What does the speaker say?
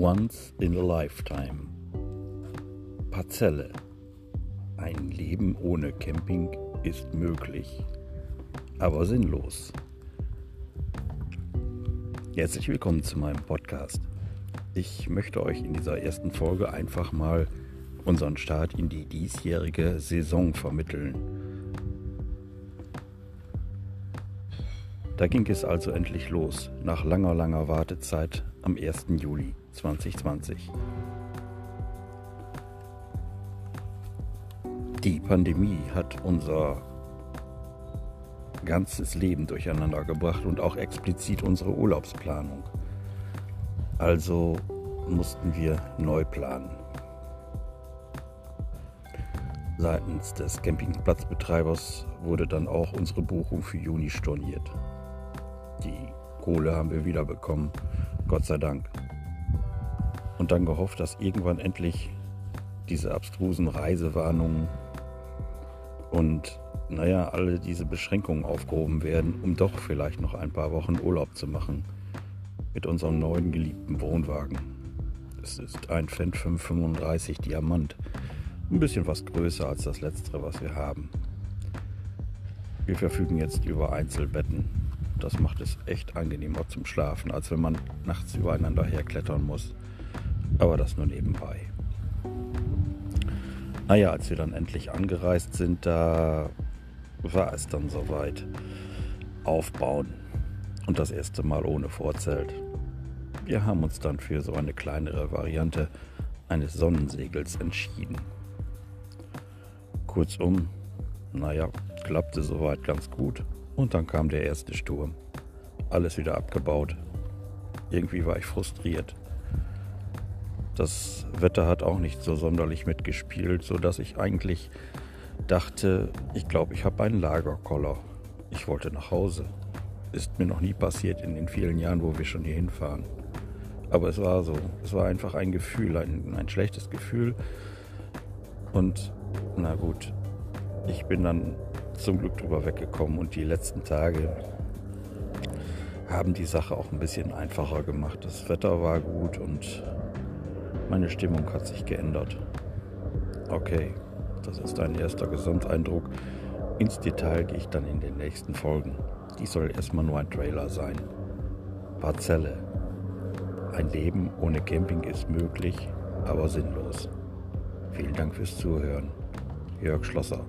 Once in a Lifetime. Parzelle. Ein Leben ohne Camping ist möglich, aber sinnlos. Herzlich willkommen zu meinem Podcast. Ich möchte euch in dieser ersten Folge einfach mal unseren Start in die diesjährige Saison vermitteln. Da ging es also endlich los, nach langer, langer Wartezeit am 1. Juli 2020. Die Pandemie hat unser ganzes Leben durcheinander gebracht und auch explizit unsere Urlaubsplanung. Also mussten wir neu planen. Seitens des Campingplatzbetreibers wurde dann auch unsere Buchung für Juni storniert. Kohle haben wir wiederbekommen, Gott sei Dank. Und dann gehofft, dass irgendwann endlich diese abstrusen Reisewarnungen und naja, alle diese Beschränkungen aufgehoben werden, um doch vielleicht noch ein paar Wochen Urlaub zu machen mit unserem neuen geliebten Wohnwagen. Es ist ein Fendt 535 Diamant, ein bisschen was größer als das letztere, was wir haben. Wir verfügen jetzt über Einzelbetten das macht es echt angenehmer zum Schlafen, als wenn man nachts übereinander herklettern muss. Aber das nur nebenbei. Naja, als wir dann endlich angereist sind, da war es dann soweit. Aufbauen. Und das erste Mal ohne Vorzelt. Wir haben uns dann für so eine kleinere Variante eines Sonnensegels entschieden. Kurzum, naja, klappte soweit ganz gut. Und dann kam der erste Sturm. Alles wieder abgebaut. Irgendwie war ich frustriert. Das Wetter hat auch nicht so sonderlich mitgespielt, sodass ich eigentlich dachte, ich glaube, ich habe einen Lagerkoller. Ich wollte nach Hause. Ist mir noch nie passiert in den vielen Jahren, wo wir schon hier hinfahren. Aber es war so. Es war einfach ein Gefühl, ein, ein schlechtes Gefühl. Und na gut, ich bin dann zum Glück drüber weggekommen und die letzten Tage haben die Sache auch ein bisschen einfacher gemacht. Das Wetter war gut und meine Stimmung hat sich geändert. Okay, das ist ein erster Gesamteindruck. Ins Detail gehe ich dann in den nächsten Folgen. Dies soll erstmal nur ein Trailer sein. Parzelle. Ein Leben ohne Camping ist möglich, aber sinnlos. Vielen Dank fürs Zuhören. Jörg Schlosser.